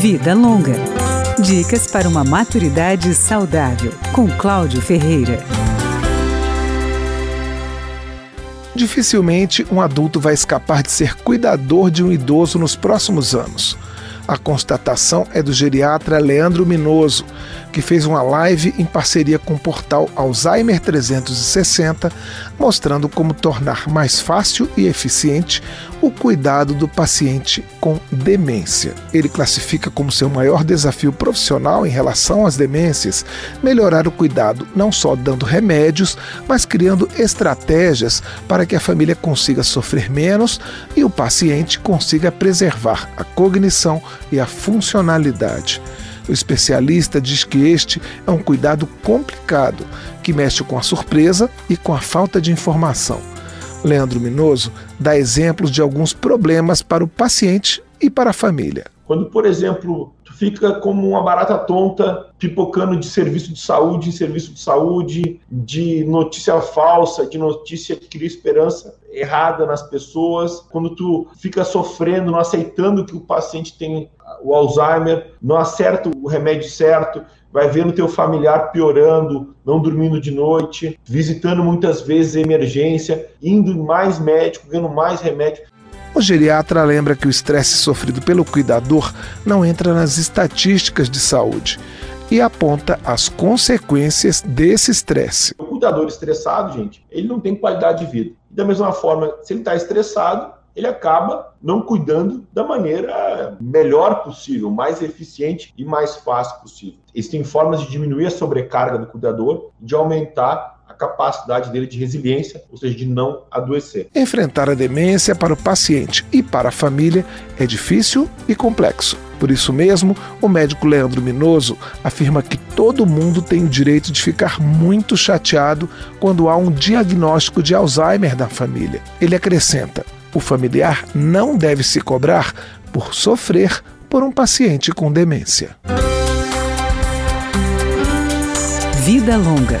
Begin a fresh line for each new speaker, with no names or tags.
Vida Longa. Dicas para uma maturidade saudável, com Cláudio Ferreira.
Dificilmente um adulto vai escapar de ser cuidador de um idoso nos próximos anos. A constatação é do geriatra Leandro Minoso, que fez uma live em parceria com o portal Alzheimer 360, mostrando como tornar mais fácil e eficiente o cuidado do paciente com demência. Ele classifica como seu maior desafio profissional em relação às demências melhorar o cuidado, não só dando remédios, mas criando estratégias para que a família consiga sofrer menos e o paciente consiga preservar a cognição e a funcionalidade. O especialista diz que este é um cuidado complicado, que mexe com a surpresa e com a falta de informação. Leandro Minoso dá exemplos de alguns problemas para o paciente e para a família.
Quando, por exemplo, tu fica como uma barata tonta pipocando de serviço de saúde em serviço de saúde, de notícia falsa, de notícia que cria esperança errada nas pessoas, quando tu fica sofrendo, não aceitando que o paciente tem o Alzheimer, não acerta o remédio certo, vai vendo teu familiar piorando, não dormindo de noite, visitando muitas vezes emergência, indo em mais médico, ganhando mais remédio.
O geriatra lembra que o estresse sofrido pelo cuidador não entra nas estatísticas de saúde e aponta as consequências desse estresse.
O cuidador estressado, gente, ele não tem qualidade de vida. Da mesma forma, se ele está estressado, ele acaba não cuidando da maneira melhor possível, mais eficiente e mais fácil possível. Existem formas de diminuir a sobrecarga do cuidador, de aumentar capacidade dele de resiliência, ou seja, de não adoecer.
Enfrentar a demência para o paciente e para a família é difícil e complexo. Por isso mesmo, o médico Leandro Minoso afirma que todo mundo tem o direito de ficar muito chateado quando há um diagnóstico de Alzheimer na família. Ele acrescenta: o familiar não deve se cobrar por sofrer por um paciente com demência.
Vida Longa,